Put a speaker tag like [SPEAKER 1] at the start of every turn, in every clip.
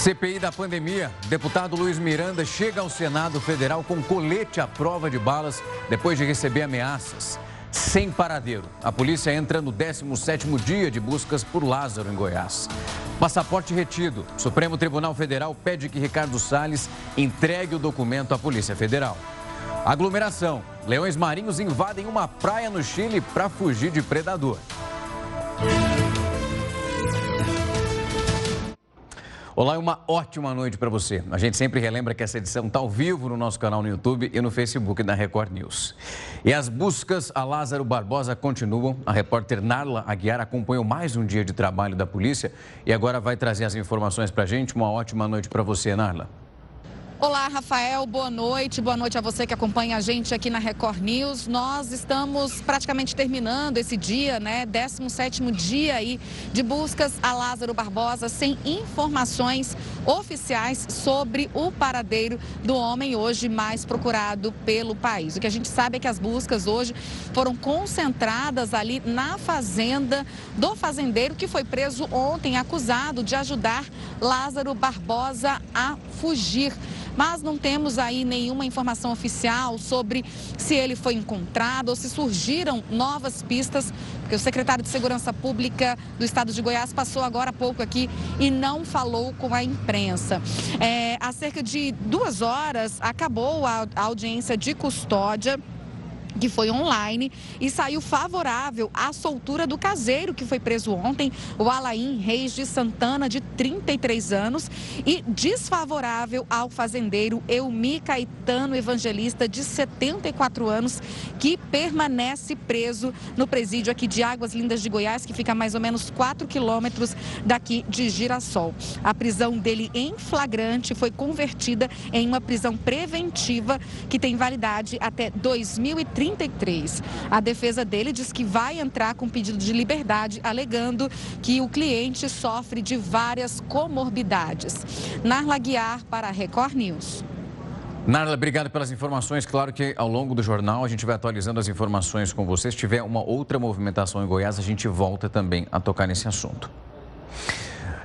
[SPEAKER 1] CPI da pandemia. Deputado Luiz Miranda chega ao Senado Federal com colete à prova de balas depois de receber ameaças. Sem paradeiro. A polícia entra no 17º dia de buscas por Lázaro, em Goiás. Passaporte retido. Supremo Tribunal Federal pede que Ricardo Salles entregue o documento à Polícia Federal. Aglomeração. Leões marinhos invadem uma praia no Chile para fugir de predador. Olá uma ótima noite para você. A gente sempre relembra que essa edição está ao vivo no nosso canal no YouTube e no Facebook da Record News. E as buscas a Lázaro Barbosa continuam. A repórter Narla Aguiar acompanhou mais um dia de trabalho da polícia e agora vai trazer as informações para a gente. Uma ótima noite para você, Narla.
[SPEAKER 2] Olá, Rafael, boa noite. Boa noite a você que acompanha a gente aqui na Record News. Nós estamos praticamente terminando esse dia, né? 17º dia aí de buscas a Lázaro Barbosa sem informações oficiais sobre o paradeiro do homem hoje mais procurado pelo país. O que a gente sabe é que as buscas hoje foram concentradas ali na fazenda do fazendeiro que foi preso ontem acusado de ajudar Lázaro Barbosa a fugir mas não temos aí nenhuma informação oficial sobre se ele foi encontrado ou se surgiram novas pistas, porque o secretário de Segurança Pública do Estado de Goiás passou agora há pouco aqui e não falou com a imprensa. É, há cerca de duas horas acabou a audiência de custódia que foi online e saiu favorável à soltura do caseiro que foi preso ontem, o Alain Reis de Santana, de 33 anos, e desfavorável ao fazendeiro Elmi Caetano Evangelista, de 74 anos, que permanece preso no presídio aqui de Águas Lindas de Goiás, que fica a mais ou menos 4 quilômetros daqui de Girassol. A prisão dele em flagrante foi convertida em uma prisão preventiva que tem validade até 2030. 33. A defesa dele diz que vai entrar com pedido de liberdade, alegando que o cliente sofre de várias comorbidades. Narla Guiar para a Record News.
[SPEAKER 1] Narla, obrigado pelas informações. Claro que ao longo do jornal a gente vai atualizando as informações com você. Se tiver uma outra movimentação em Goiás, a gente volta também a tocar nesse assunto.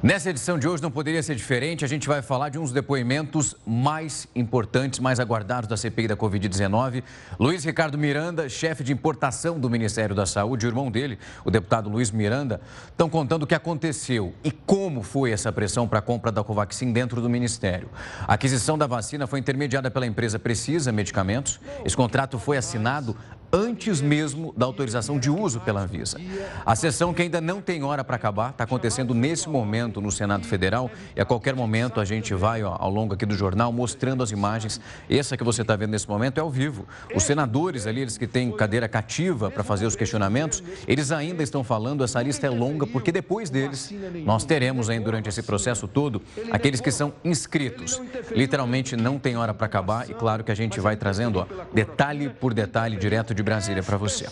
[SPEAKER 1] Nessa edição de hoje não poderia ser diferente, a gente vai falar de uns depoimentos mais importantes, mais aguardados da CPI da Covid-19. Luiz Ricardo Miranda, chefe de importação do Ministério da Saúde, o irmão dele, o deputado Luiz Miranda, estão contando o que aconteceu e como foi essa pressão para a compra da Covaxin dentro do Ministério. A aquisição da vacina foi intermediada pela empresa Precisa Medicamentos. Esse contrato foi assinado antes mesmo da autorização de uso pela Anvisa. A sessão que ainda não tem hora para acabar está acontecendo nesse momento no Senado Federal e a qualquer momento a gente vai ó, ao longo aqui do jornal mostrando as imagens. Essa que você está vendo nesse momento é ao vivo. Os senadores ali, eles que têm cadeira cativa para fazer os questionamentos, eles ainda estão falando, essa lista é longa, porque depois deles nós teremos ainda durante esse processo todo aqueles que são inscritos. Literalmente não tem hora para acabar e claro que a gente vai trazendo ó, detalhe por detalhe direto de Brasília para você.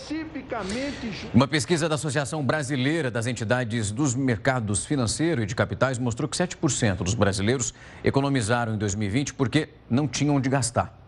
[SPEAKER 1] Uma pesquisa da Associação Brasileira das Entidades dos Mercados Financeiro e de Capitais mostrou que 7% dos brasileiros economizaram em 2020 porque não tinham onde gastar.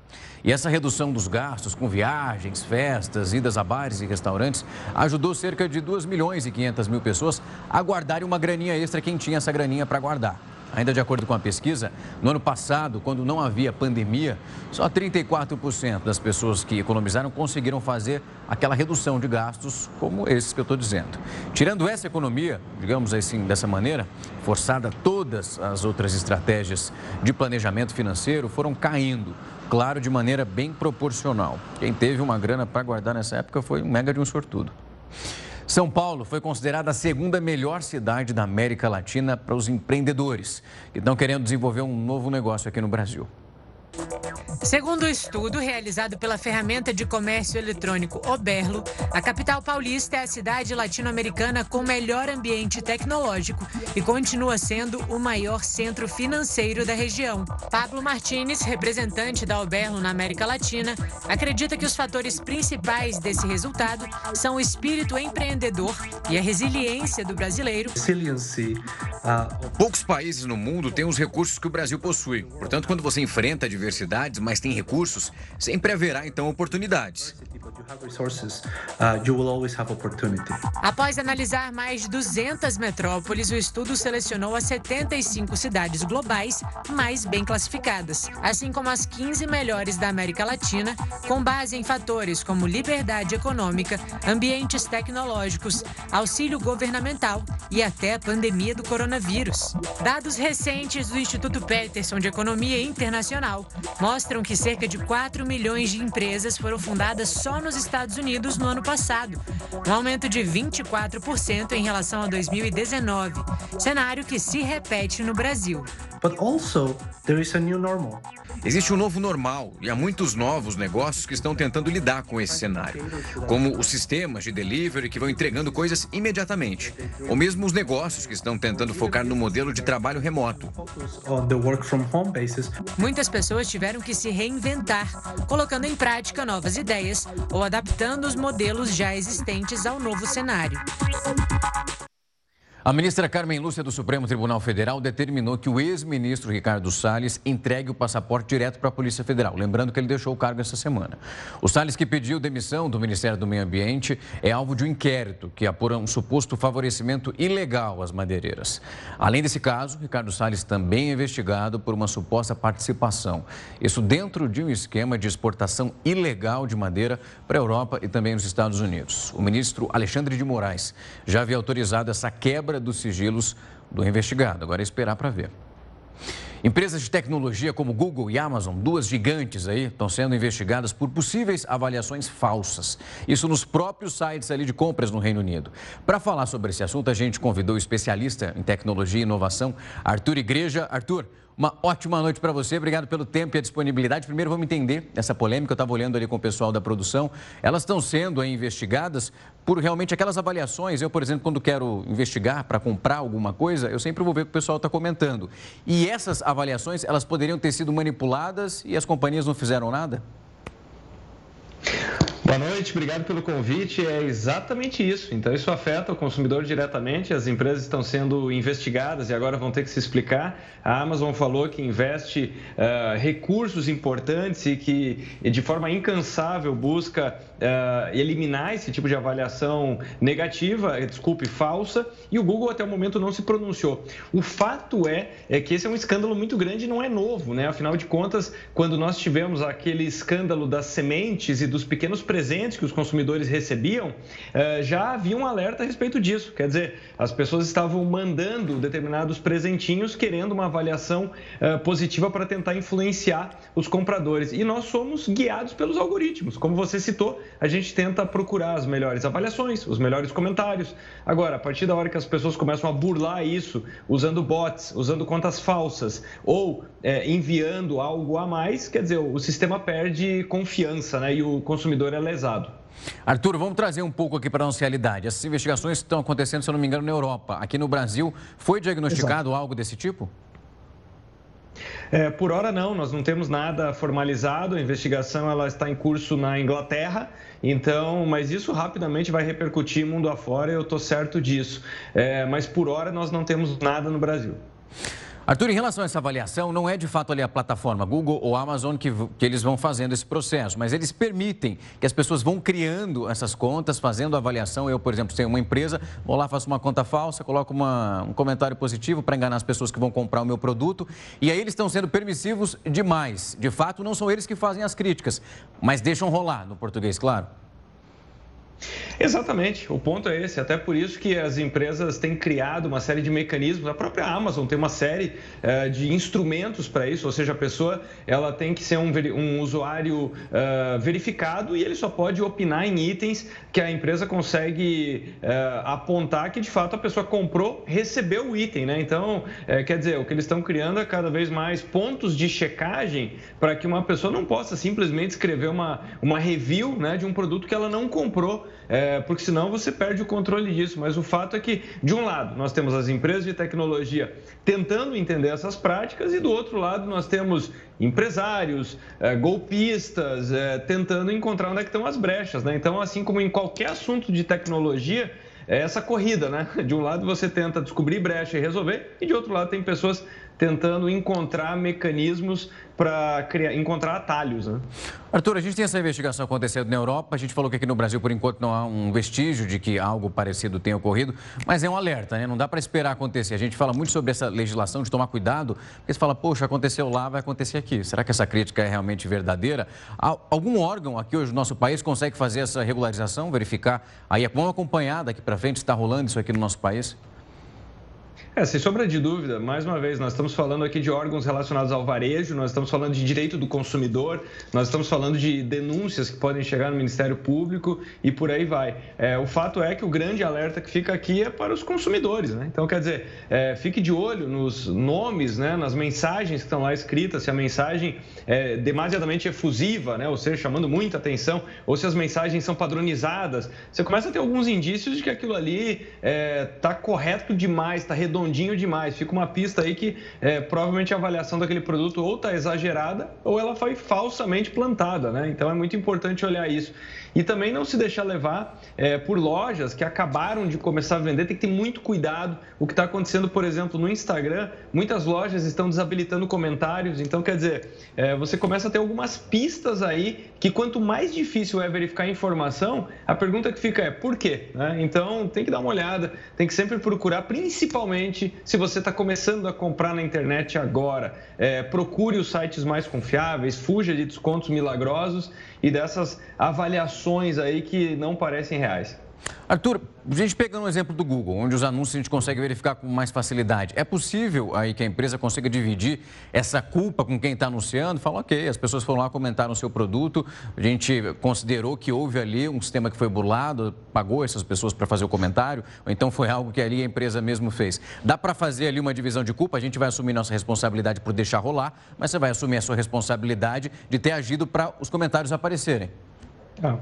[SPEAKER 1] E essa redução dos gastos com viagens, festas, idas a bares e restaurantes ajudou cerca de 2 milhões e 500 mil pessoas a guardarem uma graninha extra quem tinha essa graninha para guardar. Ainda de acordo com a pesquisa, no ano passado, quando não havia pandemia, só 34% das pessoas que economizaram conseguiram fazer aquela redução de gastos como esses que eu estou dizendo. Tirando essa economia, digamos assim, dessa maneira, forçada, todas as outras estratégias de planejamento financeiro foram caindo. Claro, de maneira bem proporcional. Quem teve uma grana para guardar nessa época foi um mega de um sortudo. São Paulo foi considerada a segunda melhor cidade da América Latina para os empreendedores que estão querendo desenvolver um novo negócio aqui no Brasil.
[SPEAKER 3] Segundo o estudo realizado pela ferramenta de comércio eletrônico Oberlo, a capital paulista é a cidade latino-americana com melhor ambiente tecnológico e continua sendo o maior centro financeiro da região. Pablo Martinez, representante da Oberlo na América Latina, acredita que os fatores principais desse resultado são o espírito empreendedor e a resiliência do brasileiro.
[SPEAKER 1] Poucos países no mundo têm os recursos que o Brasil possui. Portanto, quando você enfrenta adversidades, mas tem recursos, sempre haverá então oportunidades.
[SPEAKER 3] Após analisar mais de 200 metrópoles, o estudo selecionou as 75 cidades globais mais bem classificadas, assim como as 15 melhores da América Latina, com base em fatores como liberdade econômica, ambientes tecnológicos, auxílio governamental e até a pandemia do coronavírus. Dados recentes do Instituto Peterson de Economia Internacional mostram que cerca de 4 milhões de empresas foram fundadas só nos Estados Unidos no ano passado, um aumento de 24% em relação a 2019, cenário que se repete no Brasil.
[SPEAKER 4] But also, there is a new normal.
[SPEAKER 1] Existe um novo normal e há muitos novos negócios que estão tentando lidar com esse cenário, como os sistemas de delivery que vão entregando coisas imediatamente, ou mesmo os negócios que estão tentando focar no modelo de trabalho remoto.
[SPEAKER 3] Muitas pessoas tiveram que se reinventar, colocando em prática novas ideias ou adaptando os modelos já existentes ao novo cenário.
[SPEAKER 1] A ministra Carmen Lúcia do Supremo Tribunal Federal determinou que o ex-ministro Ricardo Salles entregue o passaporte direto para a Polícia Federal, lembrando que ele deixou o cargo essa semana. O Salles, que pediu demissão do Ministério do Meio Ambiente, é alvo de um inquérito que apura um suposto favorecimento ilegal às madeireiras. Além desse caso, Ricardo Salles também é investigado por uma suposta participação, isso dentro de um esquema de exportação ilegal de madeira para a Europa e também nos Estados Unidos. O ministro Alexandre de Moraes já havia autorizado essa quebra quebra dos sigilos do investigado. Agora é esperar para ver. Empresas de tecnologia como Google e Amazon, duas gigantes aí, estão sendo investigadas por possíveis avaliações falsas. Isso nos próprios sites ali de compras no Reino Unido. Para falar sobre esse assunto, a gente convidou o especialista em tecnologia e inovação, Arthur Igreja. Arthur, uma ótima noite para você, obrigado pelo tempo e a disponibilidade. Primeiro, vamos entender essa polêmica. Eu estava olhando ali com o pessoal da produção. Elas estão sendo investigadas por realmente aquelas avaliações. Eu, por exemplo, quando quero investigar para comprar alguma coisa, eu sempre vou ver o que o pessoal está comentando. E essas avaliações, elas poderiam ter sido manipuladas e as companhias não fizeram nada?
[SPEAKER 5] Boa noite, obrigado pelo convite. É exatamente isso. Então, isso afeta o consumidor diretamente. As empresas estão sendo investigadas e agora vão ter que se explicar. A Amazon falou que investe uh, recursos importantes e que, de forma incansável, busca uh, eliminar esse tipo de avaliação negativa, desculpe, falsa. E o Google, até o momento, não se pronunciou. O fato é, é que esse é um escândalo muito grande e não é novo, né? Afinal de contas, quando nós tivemos aquele escândalo das sementes e dos presentes que os consumidores recebiam, eh, já havia um alerta a respeito disso. Quer dizer, as pessoas estavam mandando determinados presentinhos querendo uma avaliação eh, positiva para tentar influenciar os compradores. E nós somos guiados pelos algoritmos. Como você citou, a gente tenta procurar as melhores avaliações, os melhores comentários. Agora, a partir da hora que as pessoas começam a burlar isso, usando bots, usando contas falsas ou é, enviando algo a mais, quer dizer, o sistema perde confiança né, e o consumidor é lesado.
[SPEAKER 1] Arthur, vamos trazer um pouco aqui para a nossa realidade. Essas investigações estão acontecendo, se eu não me engano, na Europa. Aqui no Brasil, foi diagnosticado Exato. algo desse tipo?
[SPEAKER 5] É, por hora não, nós não temos nada formalizado. A investigação ela está em curso na Inglaterra, então, mas isso rapidamente vai repercutir mundo afora. Eu estou certo disso. É, mas por hora nós não temos nada no Brasil.
[SPEAKER 1] Arthur, em relação a essa avaliação, não é de fato ali a plataforma Google ou Amazon que, que eles vão fazendo esse processo, mas eles permitem que as pessoas vão criando essas contas, fazendo avaliação. Eu, por exemplo, tenho uma empresa, vou lá, faço uma conta falsa, coloco uma, um comentário positivo para enganar as pessoas que vão comprar o meu produto, e aí eles estão sendo permissivos demais. De fato, não são eles que fazem as críticas, mas deixam rolar, no português, claro.
[SPEAKER 5] Exatamente, o ponto é esse. Até por isso que as empresas têm criado uma série de mecanismos. A própria Amazon tem uma série uh, de instrumentos para isso, ou seja, a pessoa ela tem que ser um, um usuário uh, verificado e ele só pode opinar em itens que a empresa consegue uh, apontar que de fato a pessoa comprou, recebeu o item, né? Então, quer dizer, o que eles estão criando é cada vez mais pontos de checagem para que uma pessoa não possa simplesmente escrever uma, uma review né, de um produto que ela não comprou é, porque senão você perde o controle disso. Mas o fato é que, de um lado, nós temos as empresas de tecnologia tentando entender essas práticas, e do outro lado, nós temos empresários, é, golpistas, é, tentando encontrar onde é estão as brechas. Né? Então, assim como em qualquer assunto de tecnologia, é essa corrida, né? De um lado você tenta descobrir brecha e resolver, e de outro lado tem pessoas tentando encontrar mecanismos para encontrar atalhos. Né?
[SPEAKER 1] Arthur, a gente tem essa investigação acontecendo na Europa. A gente falou que aqui no Brasil, por enquanto, não há um vestígio de que algo parecido tenha ocorrido, mas é um alerta, né? Não dá para esperar acontecer. A gente fala muito sobre essa legislação de tomar cuidado, porque você fala, poxa, aconteceu lá, vai acontecer aqui. Será que essa crítica é realmente verdadeira? Algum órgão aqui hoje no nosso país consegue fazer essa regularização, verificar aí, vamos acompanhar daqui para frente se está rolando isso aqui no nosso país?
[SPEAKER 5] É, sem sombra de dúvida, mais uma vez, nós estamos falando aqui de órgãos relacionados ao varejo, nós estamos falando de direito do consumidor, nós estamos falando de denúncias que podem chegar no Ministério Público e por aí vai. É, o fato é que o grande alerta que fica aqui é para os consumidores, né? Então, quer dizer, é, fique de olho nos nomes, né, nas mensagens que estão lá escritas, se a mensagem é demasiadamente efusiva, né, ou seja, chamando muita atenção, ou se as mensagens são padronizadas. Você começa a ter alguns indícios de que aquilo ali está é, tá correto demais, está redondo redondinho demais. Fica uma pista aí que é, provavelmente a avaliação daquele produto ou está exagerada ou ela foi falsamente plantada, né? Então é muito importante olhar isso. E também não se deixar levar é, por lojas que acabaram de começar a vender, tem que ter muito cuidado. O que está acontecendo, por exemplo, no Instagram, muitas lojas estão desabilitando comentários. Então, quer dizer, é, você começa a ter algumas pistas aí que quanto mais difícil é verificar a informação, a pergunta que fica é por quê? Né? Então, tem que dar uma olhada, tem que sempre procurar, principalmente se você está começando a comprar na internet agora. É, procure os sites mais confiáveis, fuja de descontos milagrosos e dessas avaliações aí que não parecem reais.
[SPEAKER 1] Arthur, a gente pegando um exemplo do Google, onde os anúncios a gente consegue verificar com mais facilidade, é possível aí que a empresa consiga dividir essa culpa com quem está anunciando? Fala, ok, as pessoas foram lá comentaram o seu produto, a gente considerou que houve ali um sistema que foi burlado, pagou essas pessoas para fazer o comentário, ou então foi algo que ali a empresa mesmo fez. Dá para fazer ali uma divisão de culpa? A gente vai assumir nossa responsabilidade por deixar rolar, mas você vai assumir a sua responsabilidade de ter agido para os comentários aparecerem.
[SPEAKER 5] Ah.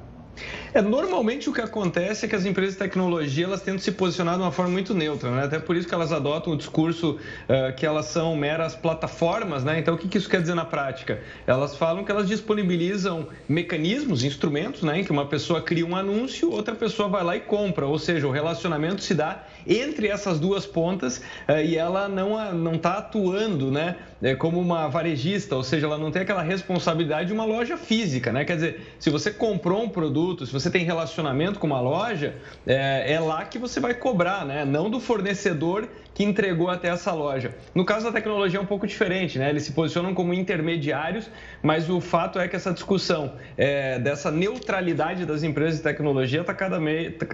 [SPEAKER 5] É, normalmente o que acontece é que as empresas de tecnologia elas tentam se posicionar de uma forma muito neutra, né? até por isso que elas adotam o discurso uh, que elas são meras plataformas, né? Então o que, que isso quer dizer na prática? Elas falam que elas disponibilizam mecanismos, instrumentos, né? Em que uma pessoa cria um anúncio, outra pessoa vai lá e compra, ou seja, o relacionamento se dá entre essas duas pontas uh, e ela não não está atuando, né? É, como uma varejista, ou seja, ela não tem aquela responsabilidade de uma loja física, né? Quer dizer, se você comprou um produto, se você tem relacionamento com uma loja, é, é lá que você vai cobrar, né? Não do fornecedor que entregou até essa loja. No caso da tecnologia é um pouco diferente, né? Eles se posicionam como intermediários, mas o fato é que essa discussão é, dessa neutralidade das empresas de tecnologia está cada,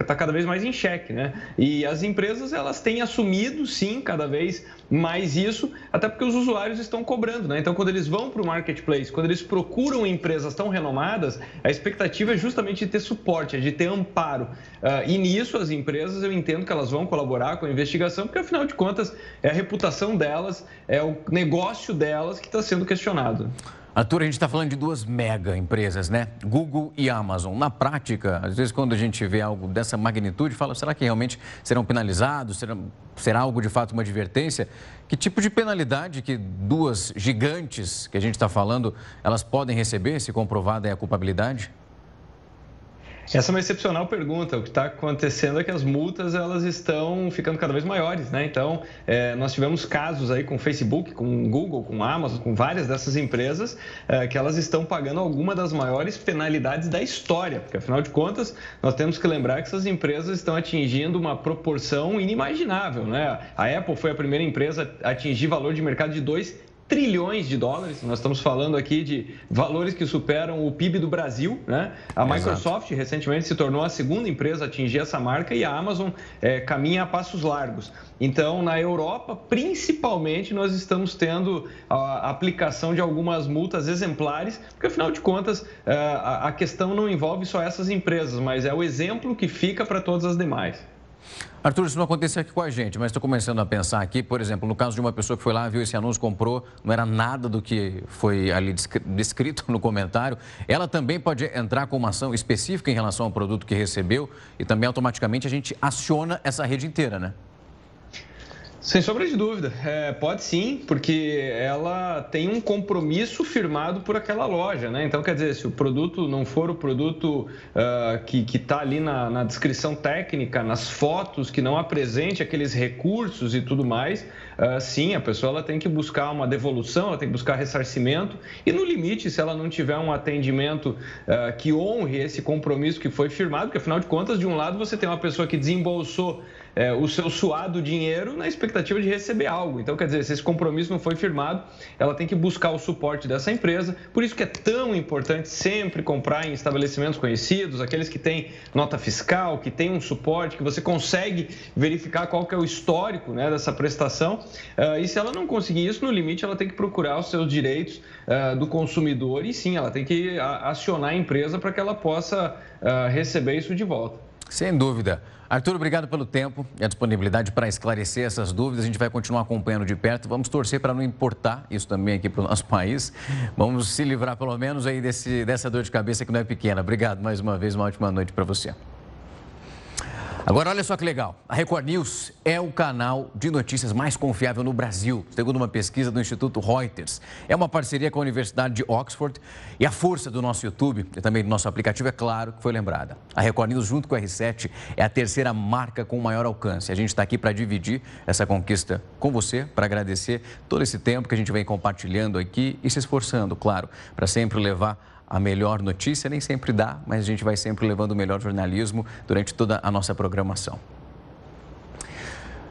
[SPEAKER 5] tá cada vez mais em xeque, né? E as empresas elas têm assumido, sim, cada vez mais isso, até porque os usuários estão cobrando, né? Então, quando eles vão para o marketplace, quando eles procuram empresas tão renomadas, a expectativa é justamente de ter suporte, é de ter amparo. Uh, e nisso as empresas, eu entendo que elas vão colaborar com a investigação, porque afinal de contas é a reputação delas, é o negócio delas que está sendo questionado.
[SPEAKER 1] Arthur, a gente está falando de duas mega empresas, né? Google e Amazon. Na prática, às vezes quando a gente vê algo dessa magnitude, fala, será que realmente serão penalizados? Será, será algo de fato uma advertência? Que tipo de penalidade que duas gigantes que a gente está falando, elas podem receber se comprovada é a culpabilidade?
[SPEAKER 5] Essa é uma excepcional pergunta. O que está acontecendo é que as multas elas estão ficando cada vez maiores, né? Então, é, nós tivemos casos aí com Facebook, com Google, com Amazon, com várias dessas empresas é, que elas estão pagando alguma das maiores penalidades da história, porque afinal de contas nós temos que lembrar que essas empresas estão atingindo uma proporção inimaginável, né? A Apple foi a primeira empresa a atingir valor de mercado de 2 trilhões de dólares. Nós estamos falando aqui de valores que superam o PIB do Brasil. Né? A Microsoft Exato. recentemente se tornou a segunda empresa a atingir essa marca e a Amazon é, caminha a passos largos. Então, na Europa, principalmente, nós estamos tendo a aplicação de algumas multas exemplares, porque afinal de contas é, a questão não envolve só essas empresas, mas é o exemplo que fica para todas as demais.
[SPEAKER 1] Arthur, isso não aconteceu aqui com a gente, mas estou começando a pensar aqui, por exemplo, no caso de uma pessoa que foi lá, viu esse anúncio, comprou, não era nada do que foi ali descrito no comentário, ela também pode entrar com uma ação específica em relação ao produto que recebeu e também automaticamente a gente aciona essa rede inteira, né?
[SPEAKER 5] Sem sombra de dúvida, é, pode sim, porque ela tem um compromisso firmado por aquela loja, né? Então, quer dizer, se o produto não for o produto uh, que está ali na, na, descrição técnica, nas fotos, que não apresente aqueles recursos e tudo mais, uh, sim, a pessoa ela tem que buscar uma devolução, ela tem que buscar ressarcimento e, no limite, se ela não tiver um atendimento uh, que honre esse compromisso que foi firmado, porque afinal de contas, de um lado você tem uma pessoa que desembolsou é, o seu suado dinheiro na expectativa de receber algo. Então, quer dizer, se esse compromisso não foi firmado, ela tem que buscar o suporte dessa empresa. Por isso que é tão importante sempre comprar em estabelecimentos conhecidos, aqueles que têm nota fiscal, que têm um suporte, que você consegue verificar qual que é o histórico né, dessa prestação. Uh, e se ela não conseguir isso, no limite, ela tem que procurar os seus direitos uh, do consumidor e sim, ela tem que acionar a empresa para que ela possa uh, receber isso de volta.
[SPEAKER 1] Sem dúvida. Arthur, obrigado pelo tempo e a disponibilidade para esclarecer essas dúvidas. A gente vai continuar acompanhando de perto. Vamos torcer para não importar isso também aqui para o nosso país. Vamos se livrar pelo menos aí desse, dessa dor de cabeça que não é pequena. Obrigado mais uma vez, uma ótima noite para você. Agora, olha só que legal. A Record News é o canal de notícias mais confiável no Brasil, segundo uma pesquisa do Instituto Reuters. É uma parceria com a Universidade de Oxford e a força do nosso YouTube e também do nosso aplicativo, é claro, que foi lembrada. A Record News, junto com a R7, é a terceira marca com maior alcance. A gente está aqui para dividir essa conquista com você, para agradecer todo esse tempo que a gente vem compartilhando aqui e se esforçando, claro, para sempre levar a melhor notícia, nem sempre dá, mas a gente vai sempre levando o melhor jornalismo durante toda a nossa programação.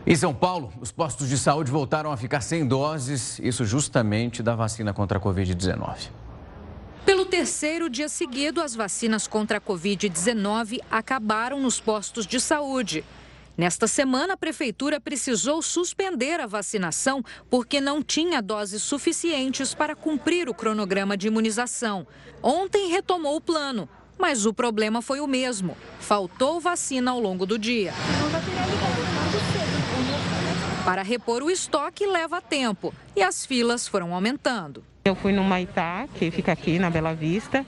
[SPEAKER 1] Em São Paulo, os postos de saúde voltaram a ficar sem doses, isso justamente da vacina contra a Covid-19.
[SPEAKER 6] Pelo terceiro dia seguido, as vacinas contra a Covid-19 acabaram nos postos de saúde. Nesta semana, a prefeitura precisou suspender a vacinação porque não tinha doses suficientes para cumprir o cronograma de imunização. Ontem retomou o plano, mas o problema foi o mesmo: faltou vacina ao longo do dia. Para repor o estoque leva tempo e as filas foram aumentando.
[SPEAKER 7] Eu fui no Maitá, que fica aqui na Bela Vista,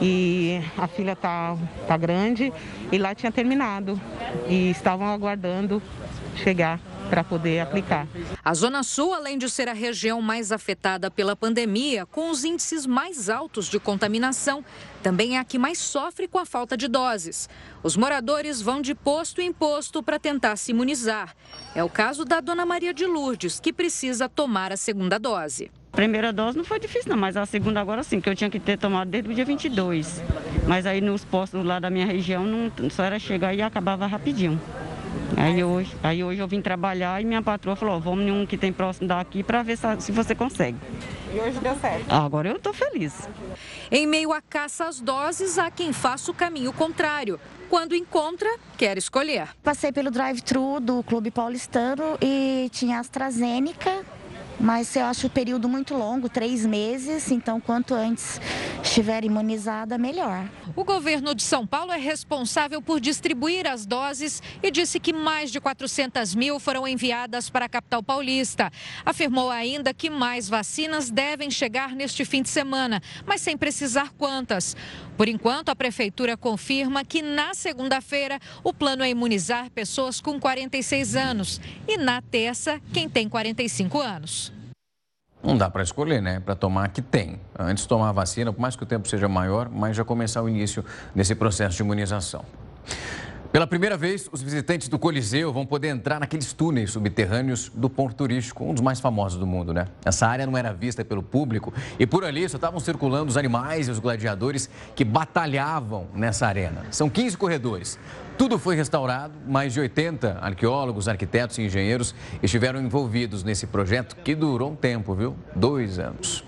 [SPEAKER 7] e a fila tá, tá grande e lá tinha terminado e estavam aguardando chegar para poder aplicar.
[SPEAKER 6] A Zona Sul, além de ser a região mais afetada pela pandemia, com os índices mais altos de contaminação, também é a que mais sofre com a falta de doses. Os moradores vão de posto em posto para tentar se imunizar. É o caso da Dona Maria de Lourdes, que precisa tomar a segunda dose.
[SPEAKER 7] A primeira dose não foi difícil, não, mas a segunda agora sim, que eu tinha que ter tomado desde o dia 22. Mas aí nos postos lá da minha região, não, só era chegar e acabava rapidinho. Aí hoje, aí hoje eu vim trabalhar e minha patroa falou, vamos em um que tem próximo daqui para ver se, se você consegue.
[SPEAKER 8] E hoje deu certo?
[SPEAKER 7] Agora eu estou feliz.
[SPEAKER 6] Em meio à caça às doses, há quem faça o caminho contrário. Quando encontra, quer escolher.
[SPEAKER 9] Passei pelo drive-thru do Clube Paulistano e tinha AstraZeneca mas eu acho o período muito longo, três meses, então quanto antes estiver imunizada, melhor.
[SPEAKER 6] O governo de São Paulo é responsável por distribuir as doses e disse que mais de 400 mil foram enviadas para a capital paulista. Afirmou ainda que mais vacinas devem chegar neste fim de semana, mas sem precisar quantas. Por enquanto, a prefeitura confirma que na segunda-feira o plano é imunizar pessoas com 46 anos e na terça quem tem 45 anos.
[SPEAKER 1] Não dá para escolher, né? Para tomar que tem. Antes de tomar a vacina, por mais que o tempo seja maior, mas já começar o início desse processo de imunização. Pela primeira vez, os visitantes do Coliseu vão poder entrar naqueles túneis subterrâneos do ponto turístico, um dos mais famosos do mundo, né? Essa área não era vista pelo público e por ali só estavam circulando os animais e os gladiadores que batalhavam nessa arena. São 15 corredores. Tudo foi restaurado, mais de 80 arqueólogos, arquitetos e engenheiros estiveram envolvidos nesse projeto que durou um tempo, viu? Dois anos.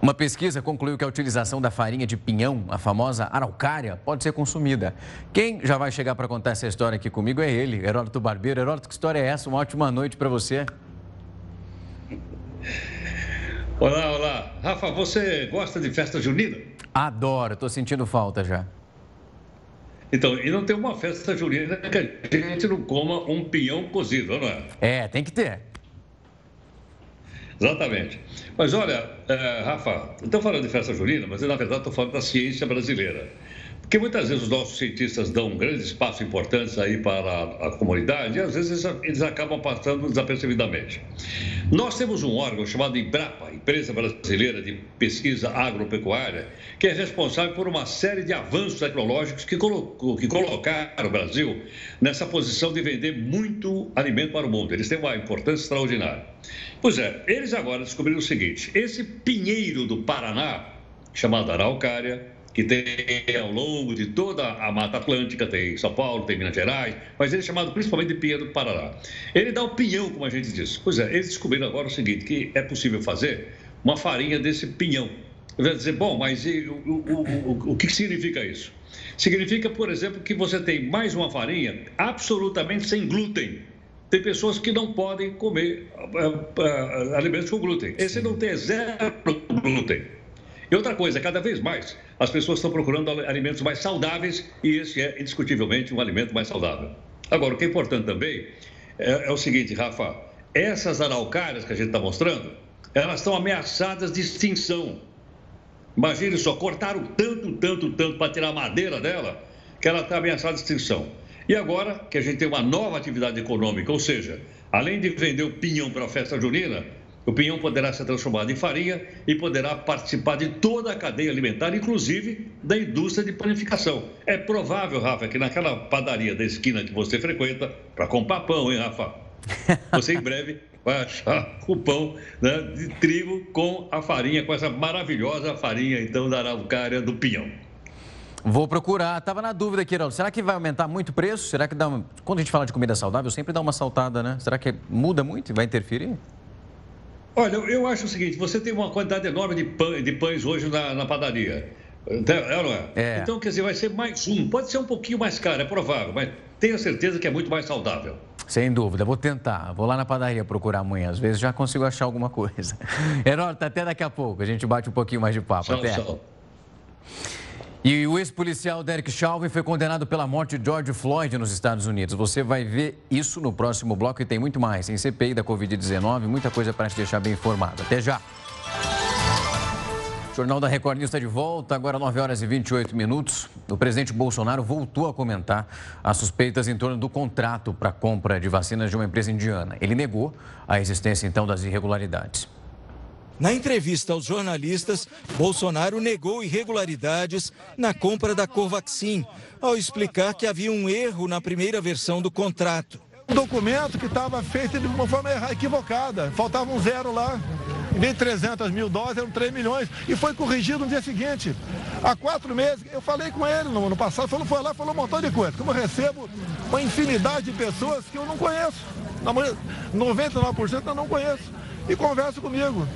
[SPEAKER 1] Uma pesquisa concluiu que a utilização da farinha de pinhão, a famosa araucária, pode ser consumida. Quem já vai chegar para contar essa história aqui comigo é ele, Heródoto Barbeiro. Heródoto, que história é essa? Uma ótima noite para você.
[SPEAKER 10] Olá, olá. Rafa, você gosta de festa junina?
[SPEAKER 1] Adoro, estou sentindo falta já.
[SPEAKER 10] Então, e não tem uma festa junina que a gente não coma um pinhão cozido, não é?
[SPEAKER 1] É, tem que ter.
[SPEAKER 10] Exatamente. Mas olha, é, Rafa, estou falando de festa junina, mas na verdade estou falando da ciência brasileira. Porque muitas vezes os nossos cientistas dão grandes passos importantes aí para a, comunidade e às vezes eles acabam passando desapercebidamente. Nós temos um órgão chamado IBRAPA, Empresa Brasileira de Pesquisa Agropecuária, que é responsável por uma série de avanços tecnológicos que, colocou, que colocaram o Brasil nessa posição de vender muito alimento para o mundo. Eles têm uma importância extraordinária. Pois é, eles agora descobriram o seguinte: esse pinheiro do Paraná, chamado araucária, que tem ao longo de toda a Mata Atlântica, tem São Paulo, tem Minas Gerais, mas ele é chamado principalmente de Pinheiro do Paraná. Ele dá o pinhão, como a gente diz. Pois é, eles descobriram agora o seguinte, que é possível fazer uma farinha desse pinhão. Vai dizer, bom, mas e, o, o, o, o que significa isso? Significa, por exemplo, que você tem mais uma farinha absolutamente sem glúten. Tem pessoas que não podem comer uh, uh, alimentos com glúten. Esse não tem zero glúten. E outra coisa, cada vez mais as pessoas estão procurando alimentos mais saudáveis e esse é indiscutivelmente um alimento mais saudável. Agora, o que é importante também é, é o seguinte, Rafa: essas araucárias que a gente está mostrando, elas estão ameaçadas de extinção. Imagine só, cortaram tanto, tanto, tanto para tirar a madeira dela, que ela está ameaçada de extinção. E agora que a gente tem uma nova atividade econômica, ou seja, além de vender o pinhão para a festa junina, o pinhão poderá ser transformado em farinha e poderá participar de toda a cadeia alimentar, inclusive da indústria de panificação. É provável, Rafa, que naquela padaria da esquina que você frequenta, para comprar pão, hein, Rafa? Você em breve vai achar o pão né, de trigo com a farinha, com essa maravilhosa farinha, então, da araucária do pinhão.
[SPEAKER 1] Vou procurar. Estava na dúvida aqui, Heraldo. Será que vai aumentar muito o preço? Será que dá uma... Quando a gente fala de comida saudável, sempre dá uma saltada, né? Será que muda muito e vai interferir?
[SPEAKER 10] Olha, eu acho o seguinte: você tem uma quantidade enorme de, pão, de pães hoje na, na padaria. É, não é? é? Então, quer dizer, vai ser mais um. Pode ser um pouquinho mais caro, é provável, mas tenha certeza que é muito mais saudável.
[SPEAKER 1] Sem dúvida, vou tentar. Vou lá na padaria procurar amanhã. Às vezes já consigo achar alguma coisa. Heródoto, até daqui a pouco. A gente bate um pouquinho mais de papo.
[SPEAKER 10] Tchau,
[SPEAKER 1] até.
[SPEAKER 10] Tchau.
[SPEAKER 1] E o ex-policial Derek Chauvin foi condenado pela morte de George Floyd nos Estados Unidos. Você vai ver isso no próximo bloco e tem muito mais. Em CPI da Covid-19, muita coisa para te deixar bem informado. Até já! O Jornal da Record News está de volta, agora 9 horas e 28 minutos. O presidente Bolsonaro voltou a comentar as suspeitas em torno do contrato para compra de vacinas de uma empresa indiana. Ele negou a existência, então, das irregularidades.
[SPEAKER 8] Na entrevista aos jornalistas, Bolsonaro negou irregularidades na compra da Covaxin, ao explicar que havia um erro na primeira versão do contrato.
[SPEAKER 11] Um documento que estava feito de uma forma equivocada, faltava um zero lá. Em vez de 300 mil doses, eram 3 milhões. E foi corrigido no dia seguinte. Há quatro meses, eu falei com ele no ano passado, falou, foi lá, falou um montão de coisa. Como eu recebo uma infinidade de pessoas que eu não conheço. 99% eu não conheço. E conversa comigo.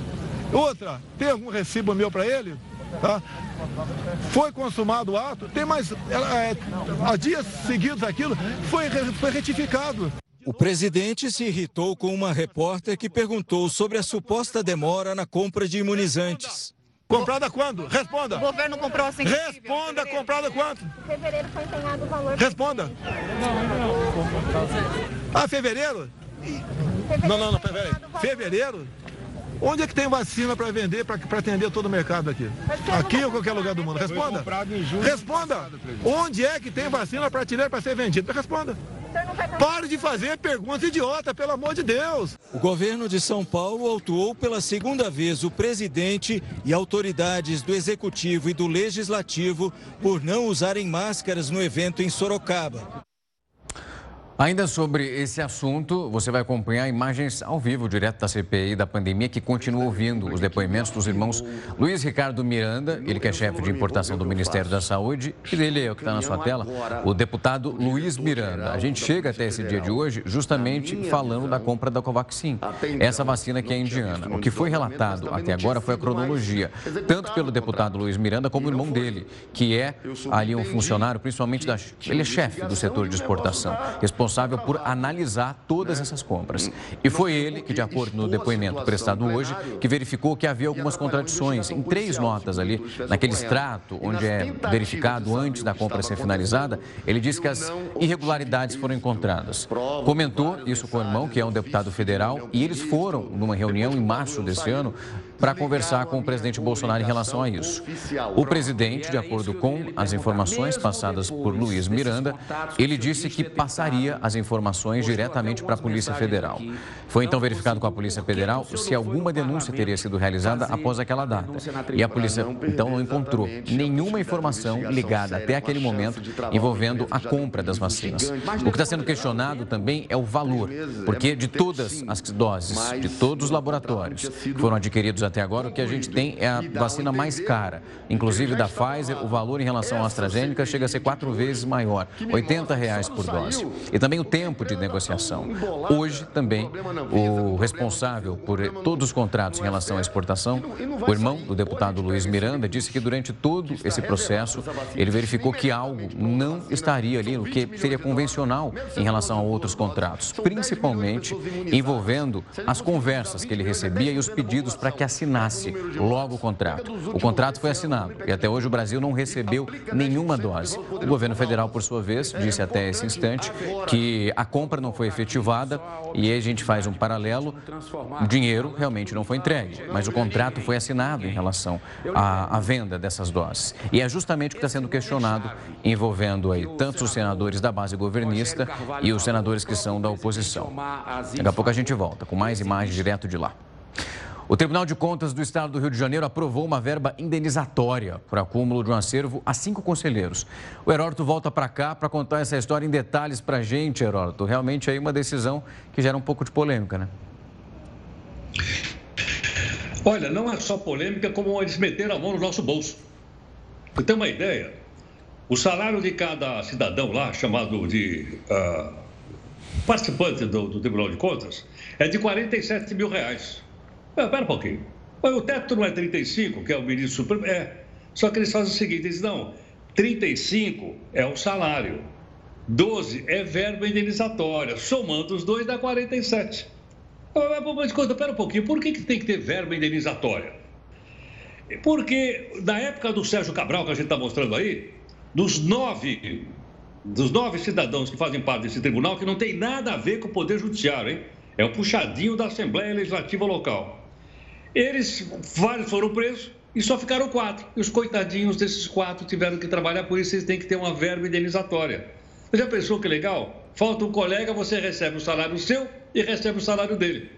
[SPEAKER 11] Outra, tem algum recibo meu para ele? Tá? Foi consumado o ato, tem mais. É, há dias seguidos aquilo, foi, foi retificado.
[SPEAKER 8] O presidente se irritou com uma repórter que perguntou sobre a suposta demora na compra de imunizantes.
[SPEAKER 11] Comprada quando? Responda.
[SPEAKER 12] O governo comprou assim.
[SPEAKER 11] Responda, comprada quanto?
[SPEAKER 12] Em fevereiro foi empenhado o valor.
[SPEAKER 11] Responda. Ah, fevereiro? Não, não, não, peraí. Fevereiro? Onde é que tem vacina para vender, para atender todo o mercado aqui? Aqui ou qualquer lugar do mundo? Responda. Responda. Onde é que tem vacina para tirar para ser vendida? Responda. Pare de fazer perguntas idiota, pelo amor de Deus.
[SPEAKER 8] O governo de São Paulo autuou pela segunda vez o presidente e autoridades do executivo e do legislativo por não usarem máscaras no evento em Sorocaba.
[SPEAKER 1] Ainda sobre esse assunto, você vai acompanhar imagens ao vivo, direto da CPI da pandemia, que continua ouvindo os depoimentos dos irmãos Luiz Ricardo Miranda, ele que é chefe de importação do Ministério da Saúde, e dele é o que está na sua tela, o deputado Luiz Miranda. A gente chega até esse dia de hoje justamente falando da compra da Covaxin, essa vacina que é indiana. O que foi relatado até agora foi a cronologia, tanto pelo deputado Luiz Miranda como o irmão dele, que é ali um funcionário, principalmente da. Ele é chefe do setor de exportação, responsável responsável por analisar todas essas compras. E foi ele que, de acordo no depoimento prestado hoje, que verificou que havia algumas contradições em três notas ali, naquele extrato onde é verificado antes da compra ser finalizada, ele disse que as irregularidades foram encontradas. Comentou isso com o irmão, que é um deputado federal, e eles foram numa reunião em março desse ano para conversar com o presidente Bolsonaro em relação a isso. O presidente, de acordo com as informações passadas por Luiz Miranda, ele disse que passaria as informações diretamente para a Polícia Federal. Foi então verificado com a Polícia Federal se alguma denúncia teria sido realizada após aquela data. E a polícia então não encontrou nenhuma informação ligada até aquele momento envolvendo a compra das vacinas. O que está sendo questionado também é o valor, porque de todas as doses, de todos os laboratórios que foram adquiridos até agora, o que a gente tem é a vacina mais cara. Inclusive da Pfizer, o valor em relação à AstraZeneca chega a ser quatro vezes maior, 80 reais por dose. E também o tempo de negociação. Hoje também o responsável por todos os contratos em relação à exportação, o irmão do deputado Luiz Miranda, disse que durante todo esse processo ele verificou que algo não estaria ali no que seria convencional em relação a outros contratos, principalmente envolvendo as conversas que ele recebia e os pedidos para que assinasse logo o contrato. O contrato foi assinado e até hoje o Brasil não recebeu nenhuma dose. O governo federal, por sua vez, disse até esse instante que a compra não foi efetivada e aí a gente faz um paralelo. O dinheiro realmente não foi entregue, mas o contrato foi assinado em relação à, à venda dessas doses. E é justamente o que está sendo questionado, envolvendo aí tanto os senadores da base governista e os senadores que são da oposição. Daqui a pouco a gente volta com mais imagens direto de lá. O Tribunal de Contas do Estado do Rio de Janeiro aprovou uma verba indenizatória por acúmulo de um acervo a cinco conselheiros. O Heródoto volta para cá para contar essa história em detalhes para a gente, Heródoto. Realmente aí uma decisão que gera um pouco de polêmica, né?
[SPEAKER 10] Olha, não é só polêmica, como eles meteram a mão no nosso bolso. Você tem uma ideia? O salário de cada cidadão lá, chamado de uh, participante do, do Tribunal de Contas, é de 47 mil reais. Espera um pouquinho. O teto não é 35, que é o ministro supremo? É. Só que eles fazem o seguinte: eles não. 35 é o salário, 12 é verba indenizatória. Somando os dois dá 47. Mas escuta, espera um pouquinho. Por que, que tem que ter verba indenizatória? Porque na época do Sérgio Cabral, que a gente está mostrando aí, dos nove, dos nove cidadãos que fazem parte desse tribunal, que não tem nada a ver com o Poder Judiciário, hein? É um puxadinho da Assembleia Legislativa Local. Eles, vários foram presos e só ficaram quatro. E os coitadinhos desses quatro tiveram que trabalhar, por isso eles têm que ter uma verba indenizatória. Você já pensou que legal? Falta um colega, você recebe o salário seu e recebe o salário dele.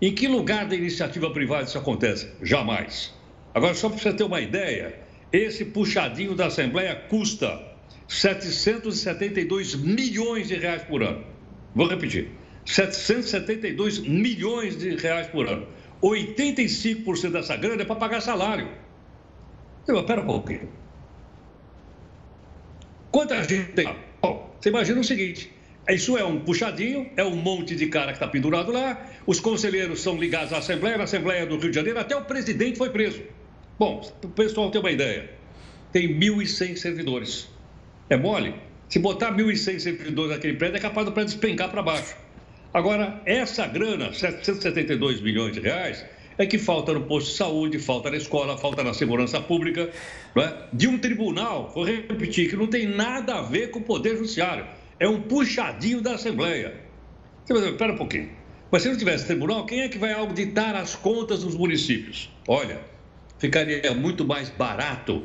[SPEAKER 10] Em que lugar da iniciativa privada isso acontece? Jamais. Agora, só para você ter uma ideia, esse puxadinho da Assembleia custa 772 milhões de reais por ano. Vou repetir: 772 milhões de reais por ano. 85% dessa grana é para pagar salário. Eu, pera um pouquinho. Quanta gente tem? Bom, você imagina o seguinte: isso é um puxadinho, é um monte de cara que está pendurado lá, os conselheiros são ligados à Assembleia, na Assembleia do Rio de Janeiro, até o presidente foi preso. Bom, o pessoal tem uma ideia: tem 1.100 servidores. É mole? Se botar 1.100 servidores naquele prédio, é capaz do prédio despencar para baixo. Agora, essa grana, 772 milhões de reais, é que falta no posto de saúde, falta na escola, falta na segurança pública, é? de um tribunal, vou repetir, que não tem nada a ver com o Poder Judiciário. É um puxadinho da Assembleia. Você vai dizer, espera um pouquinho. Mas se não tivesse tribunal, quem é que vai auditar as contas dos municípios? Olha, ficaria muito mais barato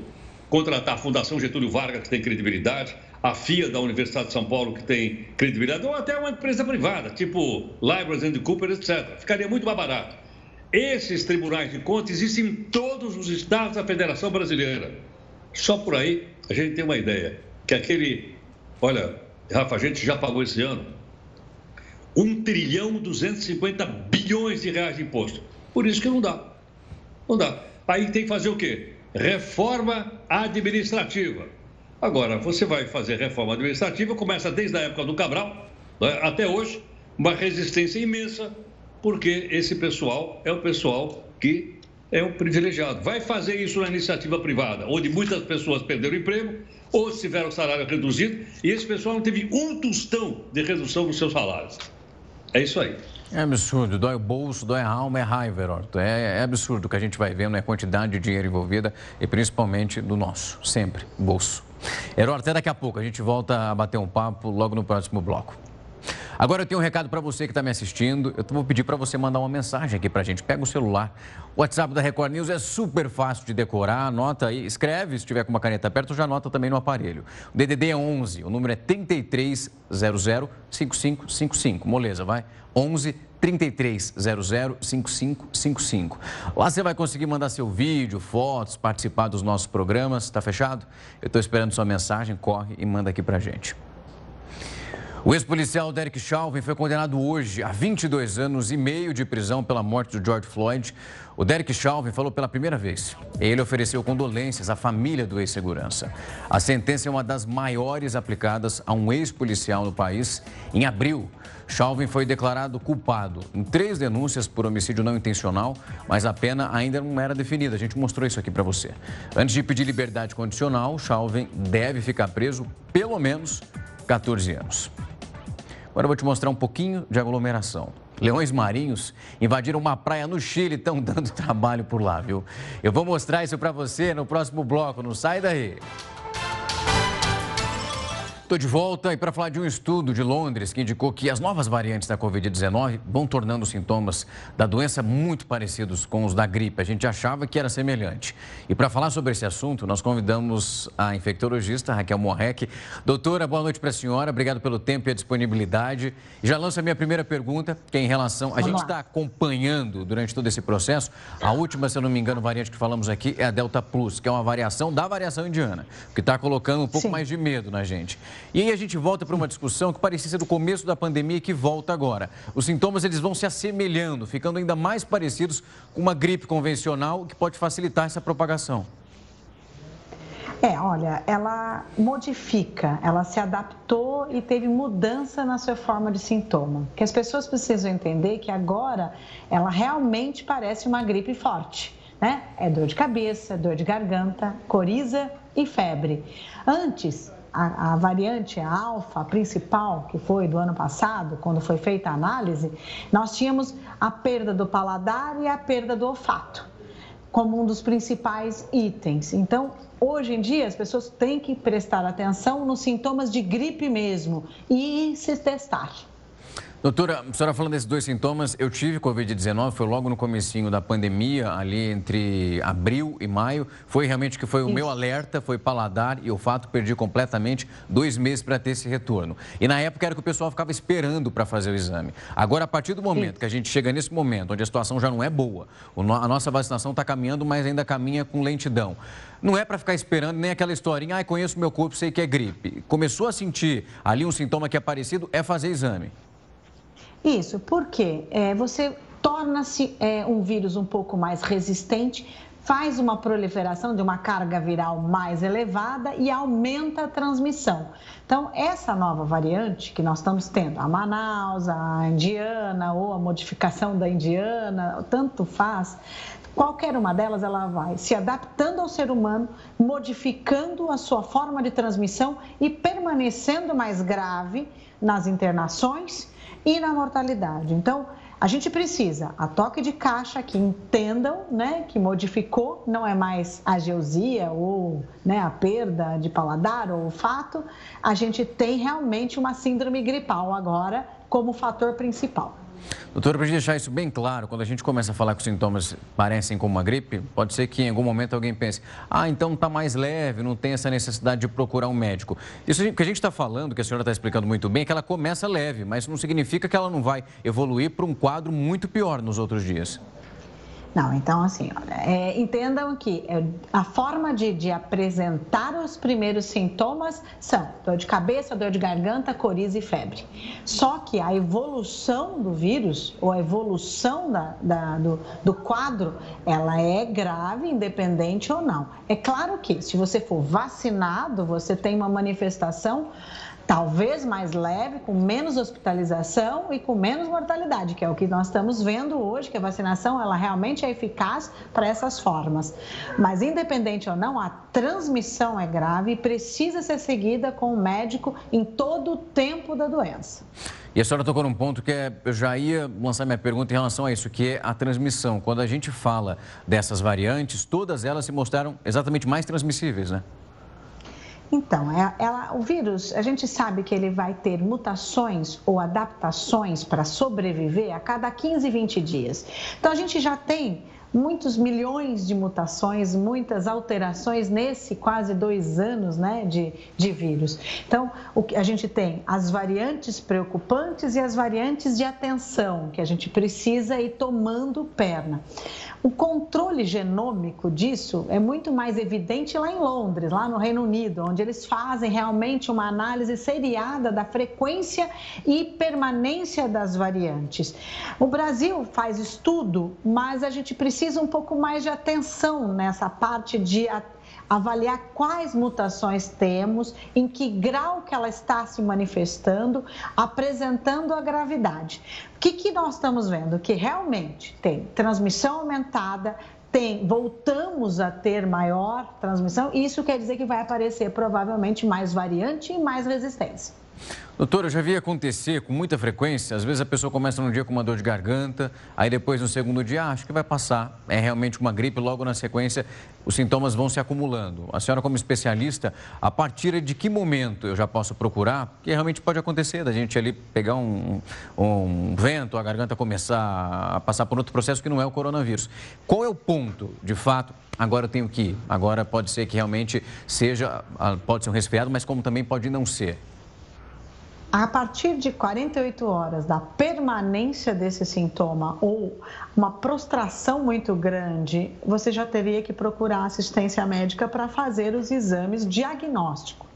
[SPEAKER 10] contratar a Fundação Getúlio Vargas, que tem credibilidade, a FIA da Universidade de São Paulo, que tem credibilidade, ou até uma empresa privada, tipo Libraries and Cooper, etc. Ficaria muito mais barato. Esses tribunais de contas existem em todos os estados da Federação Brasileira. Só por aí a gente tem uma ideia. Que aquele. Olha, Rafa, a gente já pagou esse ano 1 trilhão 250 bilhões de reais de imposto. Por isso que não dá. Não dá. Aí tem que fazer o quê? Reforma administrativa. Agora, você vai fazer reforma administrativa, começa desde a época do Cabral né, até hoje, uma resistência imensa, porque esse pessoal é o pessoal que é um privilegiado. Vai fazer isso na iniciativa privada, onde muitas pessoas perderam o emprego ou tiveram o salário reduzido e esse pessoal não teve um tostão de redução nos seus salários. É isso aí.
[SPEAKER 1] É absurdo, dói o bolso, dói a alma, é raiva, Heródoto. É, é absurdo o que a gente vai vendo, é a quantidade de dinheiro envolvida e principalmente do nosso, sempre, bolso. Heródoto, até daqui a pouco, a gente volta a bater um papo logo no próximo bloco. Agora eu tenho um recado para você que está me assistindo. Eu vou pedir para você mandar uma mensagem aqui para a gente. Pega o celular. O WhatsApp da Record News é super fácil de decorar. Anota aí, escreve, se tiver com uma caneta perto, já anota também no aparelho. O DDD é 11, o número é 3300 5555. Moleza, vai? 11 3300 5555. Lá você vai conseguir mandar seu vídeo, fotos, participar dos nossos programas. Está fechado? Eu estou esperando sua mensagem. Corre e manda aqui para gente. O ex-policial Derek Chauvin foi condenado hoje a 22 anos e meio de prisão pela morte do George Floyd. O Derek Chauvin falou pela primeira vez. Ele ofereceu condolências à família do ex-segurança. A sentença é uma das maiores aplicadas a um ex-policial no país. Em abril, Chauvin foi declarado culpado em três denúncias por homicídio não intencional, mas a pena ainda não era definida. A gente mostrou isso aqui para você. Antes de pedir liberdade condicional, Chauvin deve ficar preso pelo menos 14 anos. Agora eu vou te mostrar um pouquinho de aglomeração. Leões marinhos invadiram uma praia no Chile estão dando trabalho por lá, viu? Eu vou mostrar isso para você no próximo bloco, não sai daí. Estou de volta e para falar de um estudo de Londres que indicou que as novas variantes da Covid-19 vão tornando os sintomas da doença muito parecidos com os da gripe. A gente achava que era semelhante. E para falar sobre esse assunto, nós convidamos a infectologista Raquel Morrec. Doutora, boa noite para a senhora. Obrigado pelo tempo e a disponibilidade. Já lanço a minha primeira pergunta, que é em relação. A gente está acompanhando durante todo esse processo. A última, se eu não me engano, variante que falamos aqui é a Delta Plus, que é uma variação da variação indiana, que está colocando um pouco Sim. mais de medo na gente. E aí a gente volta para uma discussão que parecia ser do começo da pandemia e que volta agora. Os sintomas eles vão se assemelhando, ficando ainda mais parecidos com uma gripe convencional que pode facilitar essa propagação.
[SPEAKER 13] É, olha, ela modifica, ela se adaptou e teve mudança na sua forma de sintoma. Que as pessoas precisam entender que agora ela realmente parece uma gripe forte, né? É dor de cabeça, dor de garganta, coriza e febre. Antes, a, a, variante a alfa principal, que foi do ano passado, quando foi feita a análise, nós tínhamos a perda do paladar e a perda do olfato como um dos principais itens. Então, hoje em dia, as pessoas têm que prestar atenção nos sintomas de gripe mesmo e se testar.
[SPEAKER 1] Doutora, a senhora falando desses dois sintomas, eu tive Covid-19, foi logo no comecinho da pandemia, ali entre abril e maio. Foi realmente que foi o Isso. meu alerta, foi paladar e olfato, perdi completamente dois meses para ter esse retorno. E na época era que o pessoal ficava esperando para fazer o exame. Agora, a partir do momento Isso. que a gente chega nesse momento, onde a situação já não é boa, a nossa vacinação está caminhando, mas ainda caminha com lentidão. Não é para ficar esperando nem aquela historinha, ah, conheço meu corpo, sei que é gripe. Começou a sentir ali um sintoma que é parecido, é fazer exame.
[SPEAKER 13] Isso, porque é, você torna-se é, um vírus um pouco mais resistente, faz uma proliferação de uma carga viral mais elevada e aumenta a transmissão. Então, essa nova variante que nós estamos tendo, a Manaus, a indiana ou a modificação da indiana, tanto faz, qualquer uma delas ela vai se adaptando ao ser humano, modificando a sua forma de transmissão e permanecendo mais grave nas internações e na mortalidade. Então, a gente precisa a toque de caixa que entendam, né, que modificou, não é mais a geusia ou né, a perda de paladar ou olfato, a gente tem realmente uma síndrome gripal agora como fator principal.
[SPEAKER 1] Doutora, para deixar isso bem claro, quando a gente começa a falar que os sintomas parecem como uma gripe, pode ser que em algum momento alguém pense, ah, então está mais leve, não tem essa necessidade de procurar um médico. Isso que a gente está falando, que a senhora está explicando muito bem, é que ela começa leve, mas não significa que ela não vai evoluir para um quadro muito pior nos outros dias.
[SPEAKER 13] Não, então assim, olha, é, entendam que é, a forma de, de, apresentar os primeiros sintomas são dor de cabeça, dor de garganta, coriza e febre. Só que a evolução do vírus, ou a evolução da, da, do, do quadro, ela é grave, independente ou não. É claro que se você for vacinado, você tem uma manifestação talvez mais leve, com menos hospitalização e com menos mortalidade, que é o que nós estamos vendo hoje, que a vacinação ela realmente é eficaz para essas formas. Mas independente ou não, a transmissão é grave e precisa ser seguida com o médico em todo o tempo da doença.
[SPEAKER 1] E a senhora tocou num ponto que é, eu já ia lançar minha pergunta em relação a isso, que é a transmissão. Quando a gente fala dessas variantes, todas elas se mostraram exatamente mais transmissíveis, né?
[SPEAKER 13] Então, é, ela, o vírus, a gente sabe que ele vai ter mutações ou adaptações para sobreviver a cada 15, 20 dias. Então, a gente já tem muitos milhões de mutações, muitas alterações nesse quase dois anos né, de, de vírus. Então, o que a gente tem as variantes preocupantes e as variantes de atenção, que a gente precisa ir tomando perna. O controle genômico disso é muito mais evidente lá em Londres, lá no Reino Unido, onde eles fazem realmente uma análise seriada da frequência e permanência das variantes. O Brasil faz estudo, mas a gente precisa um pouco mais de atenção nessa parte de avaliar quais mutações temos, em que grau que ela está se manifestando, apresentando a gravidade. O que, que nós estamos vendo? Que realmente tem transmissão aumentada, tem, voltamos a ter maior transmissão, isso quer dizer que vai aparecer provavelmente mais variante e mais resistência.
[SPEAKER 1] Doutor, eu já vi acontecer com muita frequência. Às vezes a pessoa começa num dia com uma dor de garganta, aí depois no segundo dia, ah, acho que vai passar. É realmente uma gripe, logo na sequência os sintomas vão se acumulando. A senhora, como especialista, a partir de que momento eu já posso procurar? Porque realmente pode acontecer da gente ali pegar um, um vento, a garganta começar a passar por outro processo que não é o coronavírus. Qual é o ponto, de fato, agora eu tenho que ir? Agora pode ser que realmente seja, ah, pode ser um resfriado, mas como também pode não ser
[SPEAKER 13] a partir de 48 horas da permanência desse sintoma ou uma prostração muito grande, você já teria que procurar assistência médica para fazer os exames diagnósticos.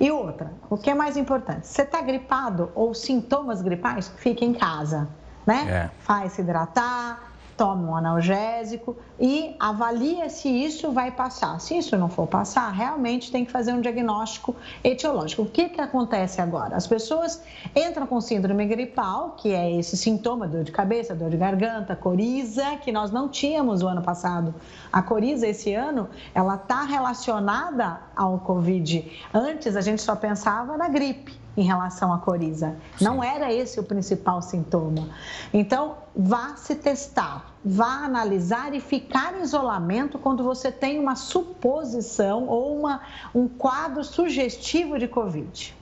[SPEAKER 13] E outra, o que é mais importante, você está gripado ou sintomas gripais, fique em casa, né? É. Faz se hidratar, toma um analgésico e avalia se isso vai passar. Se isso não for passar, realmente tem que fazer um diagnóstico etiológico. O que, que acontece agora? As pessoas entram com síndrome gripal, que é esse sintoma, dor de cabeça, dor de garganta, coriza, que nós não tínhamos o ano passado. A coriza esse ano, ela está relacionada ao Covid. Antes a gente só pensava na gripe em relação à coriza. Sim. Não era esse o principal sintoma. Então, vá se testar, vá analisar e ficar em isolamento quando você tem uma suposição ou uma, um quadro sugestivo de Covid.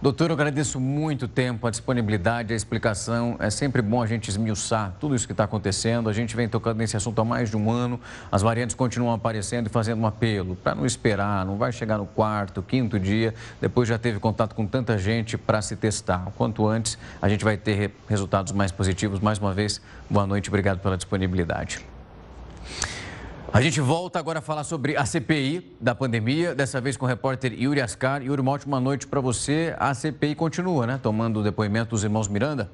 [SPEAKER 1] Doutor, eu agradeço muito o tempo, a disponibilidade, a explicação. É sempre bom a gente esmiuçar tudo isso que está acontecendo. A gente vem tocando nesse assunto há mais de um ano. As variantes continuam aparecendo e fazendo um apelo para não esperar, não vai chegar no quarto, quinto dia, depois já teve contato com tanta gente para se testar. Quanto antes, a gente vai ter resultados mais positivos. Mais uma vez, boa noite, obrigado pela disponibilidade. A gente volta agora a falar sobre a CPI da pandemia, dessa vez com o repórter Yuri Ascar. Yuri, uma ótima noite para você. A CPI continua, né? Tomando o depoimento dos irmãos Miranda.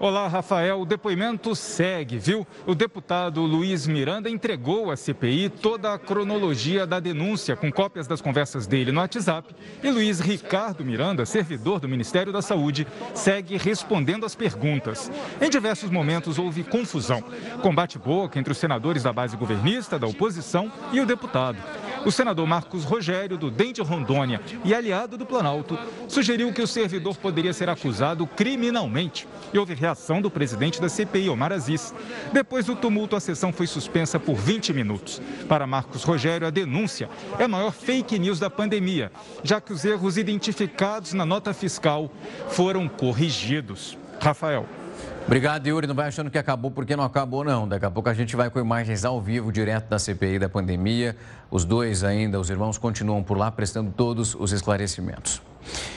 [SPEAKER 14] Olá, Rafael. O depoimento segue, viu? O deputado Luiz Miranda entregou à CPI toda a cronologia da denúncia, com cópias das conversas dele no WhatsApp. E Luiz Ricardo Miranda, servidor do Ministério da Saúde, segue respondendo às perguntas. Em diversos momentos houve confusão. Combate boca entre os senadores da base governista, da oposição e o deputado. O senador Marcos Rogério, do DEM de Rondônia e aliado do Planalto, sugeriu que o servidor poderia ser acusado criminalmente. E houve reação do presidente da CPI, Omar Aziz. Depois do tumulto, a sessão foi suspensa por 20 minutos. Para Marcos Rogério, a denúncia é a maior fake news da pandemia, já que os erros identificados na nota fiscal foram corrigidos. Rafael.
[SPEAKER 1] Obrigado, Yuri. Não vai achando que acabou porque não acabou, não. Daqui a pouco a gente vai com imagens ao vivo, direto da CPI da pandemia. Os dois ainda, os irmãos, continuam por lá prestando todos os esclarecimentos.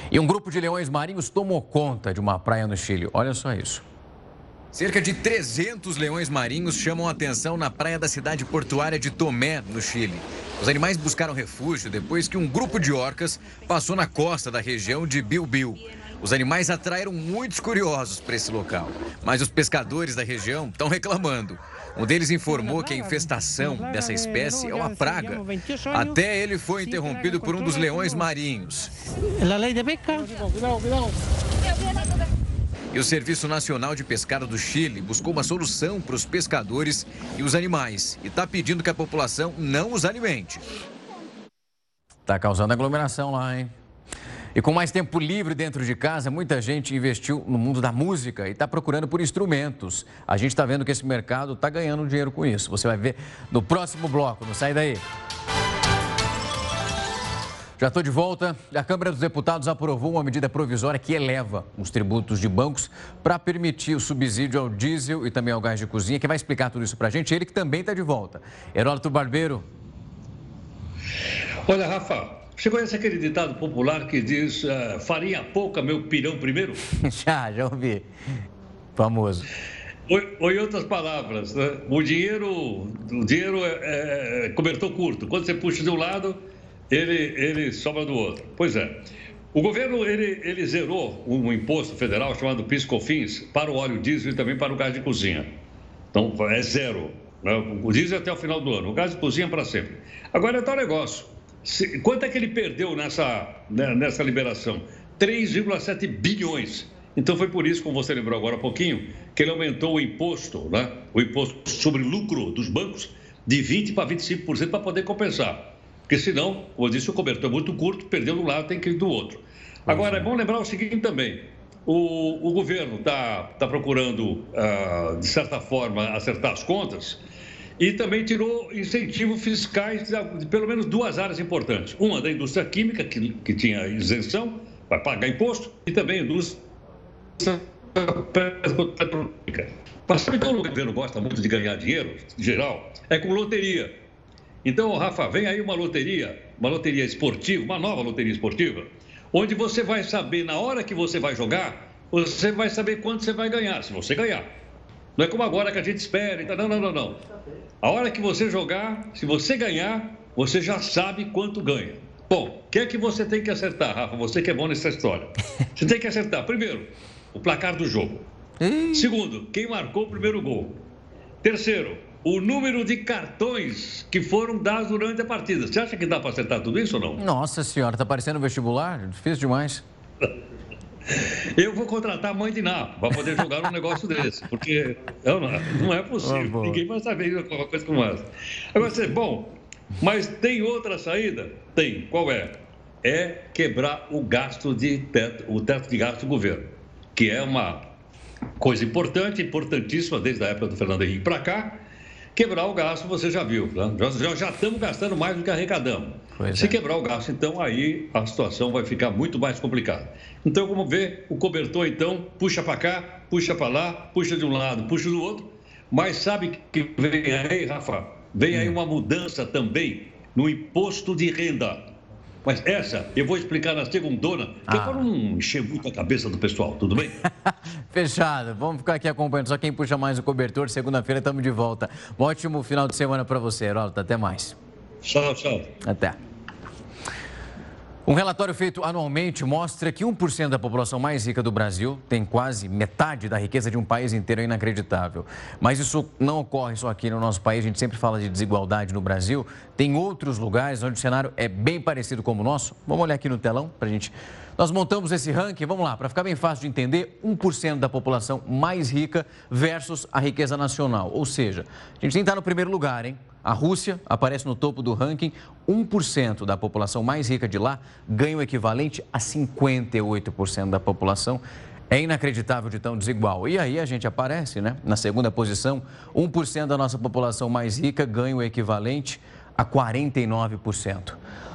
[SPEAKER 1] E um grupo de leões marinhos tomou conta de uma praia no Chile. Olha só isso. Cerca de 300 leões marinhos chamam atenção na praia da cidade portuária de Tomé, no Chile. Os animais buscaram refúgio depois que um grupo de orcas passou na costa da região de Bilbil. Os animais atraíram muitos curiosos para esse local, mas os pescadores da região estão reclamando. Um deles informou que a infestação dessa espécie é uma praga. Até ele foi interrompido por um dos leões marinhos.
[SPEAKER 15] A lei de pesca.
[SPEAKER 1] E o Serviço Nacional de Pescado do Chile buscou uma solução para os pescadores e os animais e está pedindo que a população não os alimente. Está causando aglomeração lá, hein? E com mais tempo livre dentro de casa, muita gente investiu no mundo da música e está procurando por instrumentos. A gente está vendo que esse mercado está ganhando dinheiro com isso. Você vai ver no próximo bloco. Não sai daí. Já estou de volta. A Câmara dos Deputados aprovou uma medida provisória que eleva os tributos de bancos para permitir o subsídio ao diesel e também ao gás de cozinha. Quem vai explicar tudo isso para a gente, ele que também está de volta. Heródoto Barbeiro.
[SPEAKER 10] Olha, Rafa, você conhece aquele ditado popular que diz uh, farinha pouca, meu pirão primeiro?
[SPEAKER 1] já, já ouvi. Famoso.
[SPEAKER 10] Ou, em outras palavras, né? o dinheiro, o dinheiro é, é cobertor curto. Quando você puxa de um lado, ele, ele sobra do outro. Pois é. O governo ele, ele zerou um imposto federal chamado PIS/COFINS para o óleo diesel e também para o gás de cozinha. Então é zero. Né? O diesel até o final do ano, o gás de cozinha para sempre. Agora é tal negócio. Quanto é que ele perdeu nessa, né, nessa liberação? 3,7 bilhões. Então foi por isso, como você lembrou agora há pouquinho, que ele aumentou o imposto, né? o imposto sobre lucro dos bancos, de 20% para 25% para poder compensar. Porque senão, como eu disse, o cobertor é muito curto, perdeu de um lado, tem que ir do outro. Agora, é bom lembrar o seguinte também. O, o governo está tá procurando, uh, de certa forma, acertar as contas e também tirou incentivos fiscais de, pelo menos duas áreas importantes. Uma da indústria química, que, que tinha isenção, vai pagar imposto, e também a indústria. Mas sabe que o governo gosta muito de ganhar dinheiro, em geral, é com loteria. Então, Rafa, vem aí uma loteria, uma loteria esportiva, uma nova loteria esportiva, onde você vai saber, na hora que você vai jogar, você vai saber quanto você vai ganhar, se você ganhar. Não é como agora que a gente espera. Então, não, não, não, não. A hora que você jogar, se você ganhar, você já sabe quanto ganha. Bom, o que é que você tem que acertar, Rafa? Você que é bom nessa história. Você tem que acertar, primeiro, o placar do jogo. Segundo, quem marcou o primeiro gol. Terceiro, o número de cartões que foram dados durante a partida. Você acha que dá para acertar tudo isso ou não?
[SPEAKER 1] Nossa senhora, está parecendo vestibular? Difícil demais.
[SPEAKER 10] Eu vou contratar a mãe de Ná para poder jogar um negócio desse, porque não, não é possível. Ninguém vai saber uma coisa como essa. Agora, você, bom, mas tem outra saída? Tem. Qual é? É quebrar o gasto de teto, o teto de gasto do governo, que é uma coisa importante, importantíssima desde a época do Fernando Henrique para cá, Quebrar o gasto, você já viu, né? já, já estamos gastando mais do que arrecadamos. Se é. quebrar o gasto, então aí a situação vai ficar muito mais complicada. Então, como vê, o cobertor, então, puxa para cá, puxa para lá, puxa de um lado, puxa do outro, mas sabe que vem aí, Rafa, vem aí hum. uma mudança também no imposto de renda. Mas essa eu vou explicar na segundona, que ah. para não encher muito a cabeça do pessoal, tudo bem?
[SPEAKER 1] Fechado. Vamos ficar aqui acompanhando. Só quem puxa mais o cobertor, segunda-feira estamos de volta. Um ótimo final de semana para você, Heródoto. Até mais.
[SPEAKER 10] Tchau, tchau.
[SPEAKER 1] Até. Um relatório feito anualmente mostra que 1% da população mais rica do Brasil tem quase metade da riqueza de um país inteiro, é inacreditável. Mas isso não ocorre só aqui no nosso país, a gente sempre fala de desigualdade no Brasil. Tem outros lugares onde o cenário é bem parecido com o nosso. Vamos olhar aqui no telão para a gente. Nós montamos esse ranking, vamos lá, para ficar bem fácil de entender, 1% da população mais rica versus a riqueza nacional. Ou seja, a gente nem está no primeiro lugar, hein? A Rússia aparece no topo do ranking. 1% da população mais rica de lá ganha o equivalente a 58% da população. É inacreditável de tão desigual. E aí a gente aparece, né? Na segunda posição, 1% da nossa população mais rica ganha o equivalente a 49%.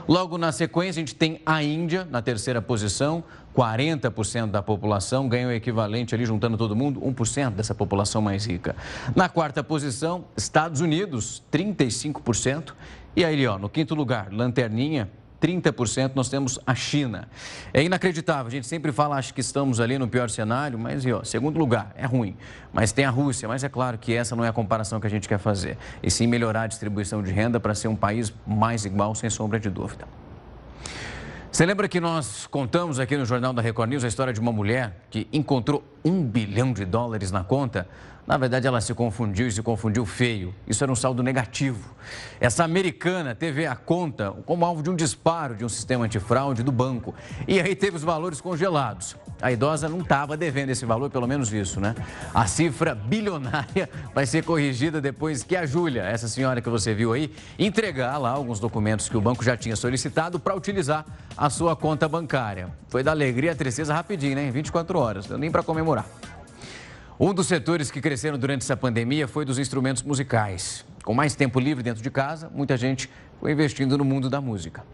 [SPEAKER 1] Logo na sequência, a gente tem a Índia na terceira posição, 40% da população ganha o equivalente ali, juntando todo mundo, 1% dessa população mais rica. Na quarta posição, Estados Unidos, 35%. E aí, ó, no quinto lugar, Lanterninha, 30% nós temos a China. É inacreditável, a gente sempre fala, acho que estamos ali no pior cenário, mas, ó, segundo lugar, é ruim. Mas tem a Rússia, mas é claro que essa não é a comparação que a gente quer fazer. E sim melhorar a distribuição de renda para ser um país mais igual, sem sombra de dúvida. Você lembra que nós contamos aqui no Jornal da Record News a história de uma mulher que encontrou um bilhão de dólares na conta? Na verdade, ela se confundiu e se confundiu feio. Isso era um saldo negativo. Essa americana teve a conta como alvo de um disparo de um sistema antifraude do banco. E aí teve os valores congelados. A idosa não estava devendo esse valor, pelo menos isso, né? A cifra bilionária vai ser corrigida depois que a Júlia, essa senhora que você viu aí, entregar lá alguns documentos que o banco já tinha solicitado para utilizar a sua conta bancária. Foi da alegria à tristeza rapidinho, né? Em 24 horas, nem para comemorar. Um dos setores que cresceram durante essa pandemia foi dos instrumentos musicais. Com mais tempo livre dentro de casa, muita gente foi investindo no mundo da música.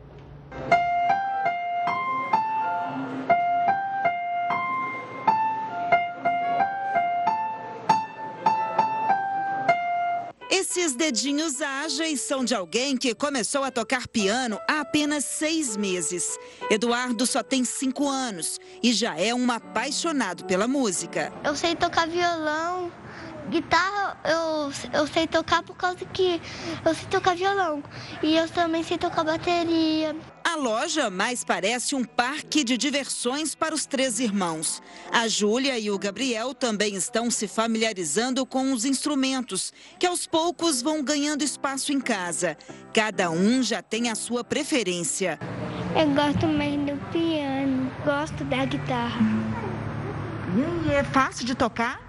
[SPEAKER 15] Esses dedinhos ágeis são de alguém que começou a tocar piano há apenas seis meses. Eduardo só tem cinco anos e já é um apaixonado pela música.
[SPEAKER 16] Eu sei tocar violão, guitarra eu, eu sei tocar por causa que eu sei tocar violão. E eu também sei tocar bateria.
[SPEAKER 15] A loja mais parece um parque de diversões para os três irmãos. A Júlia e o Gabriel também estão se familiarizando com os instrumentos, que aos poucos vão ganhando espaço em casa. Cada um já tem a sua preferência.
[SPEAKER 16] Eu gosto mais do piano, gosto da guitarra.
[SPEAKER 15] E é fácil de tocar?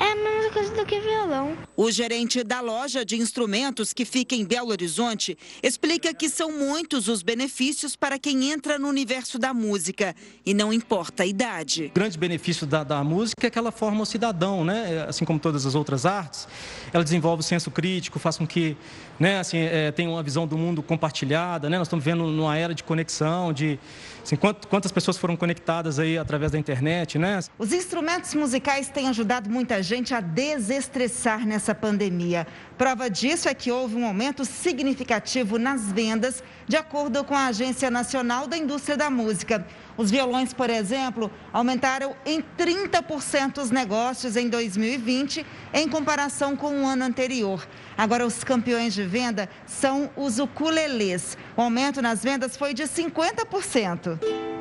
[SPEAKER 16] É a mesma coisa do que violão.
[SPEAKER 15] O gerente da loja de instrumentos que fica em Belo Horizonte explica que são muitos os benefícios para quem entra no universo da música e não importa a idade.
[SPEAKER 17] O grande benefício da, da música é que ela forma o cidadão, né? Assim como todas as outras artes, ela desenvolve o senso crítico, faz com que, né, assim, é, tenha uma visão do mundo compartilhada, né? Nós estamos vendo numa era de conexão, de assim, quantas pessoas foram conectadas aí através da internet, né?
[SPEAKER 15] Os instrumentos musicais têm ajudado muita gente a desestressar nessa pandemia. Prova disso é que houve um aumento significativo nas vendas, de acordo com a Agência Nacional da Indústria da Música. Os violões, por exemplo, aumentaram em 30% os negócios em 2020, em comparação com o ano anterior. Agora, os campeões de venda são os ukulelês. O aumento nas vendas foi de 50%.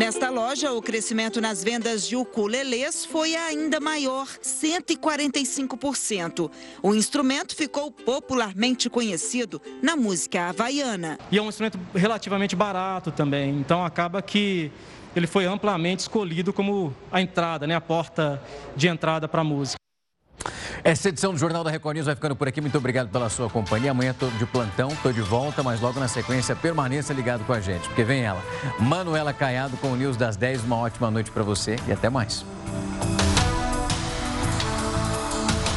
[SPEAKER 15] Nesta loja, o crescimento nas vendas de ukulelês foi ainda maior, 145%. O instrumento ficou popularmente conhecido na música havaiana.
[SPEAKER 17] E é um instrumento relativamente barato também, então acaba que ele foi amplamente escolhido como a entrada, né, a porta de entrada para a música.
[SPEAKER 1] Essa edição do Jornal da Record News vai ficando por aqui. Muito obrigado pela sua companhia. Amanhã estou de plantão, estou de volta, mas logo na sequência permaneça ligado com a gente, porque vem ela, Manuela Caiado com o News das 10. Uma ótima noite para você e até mais.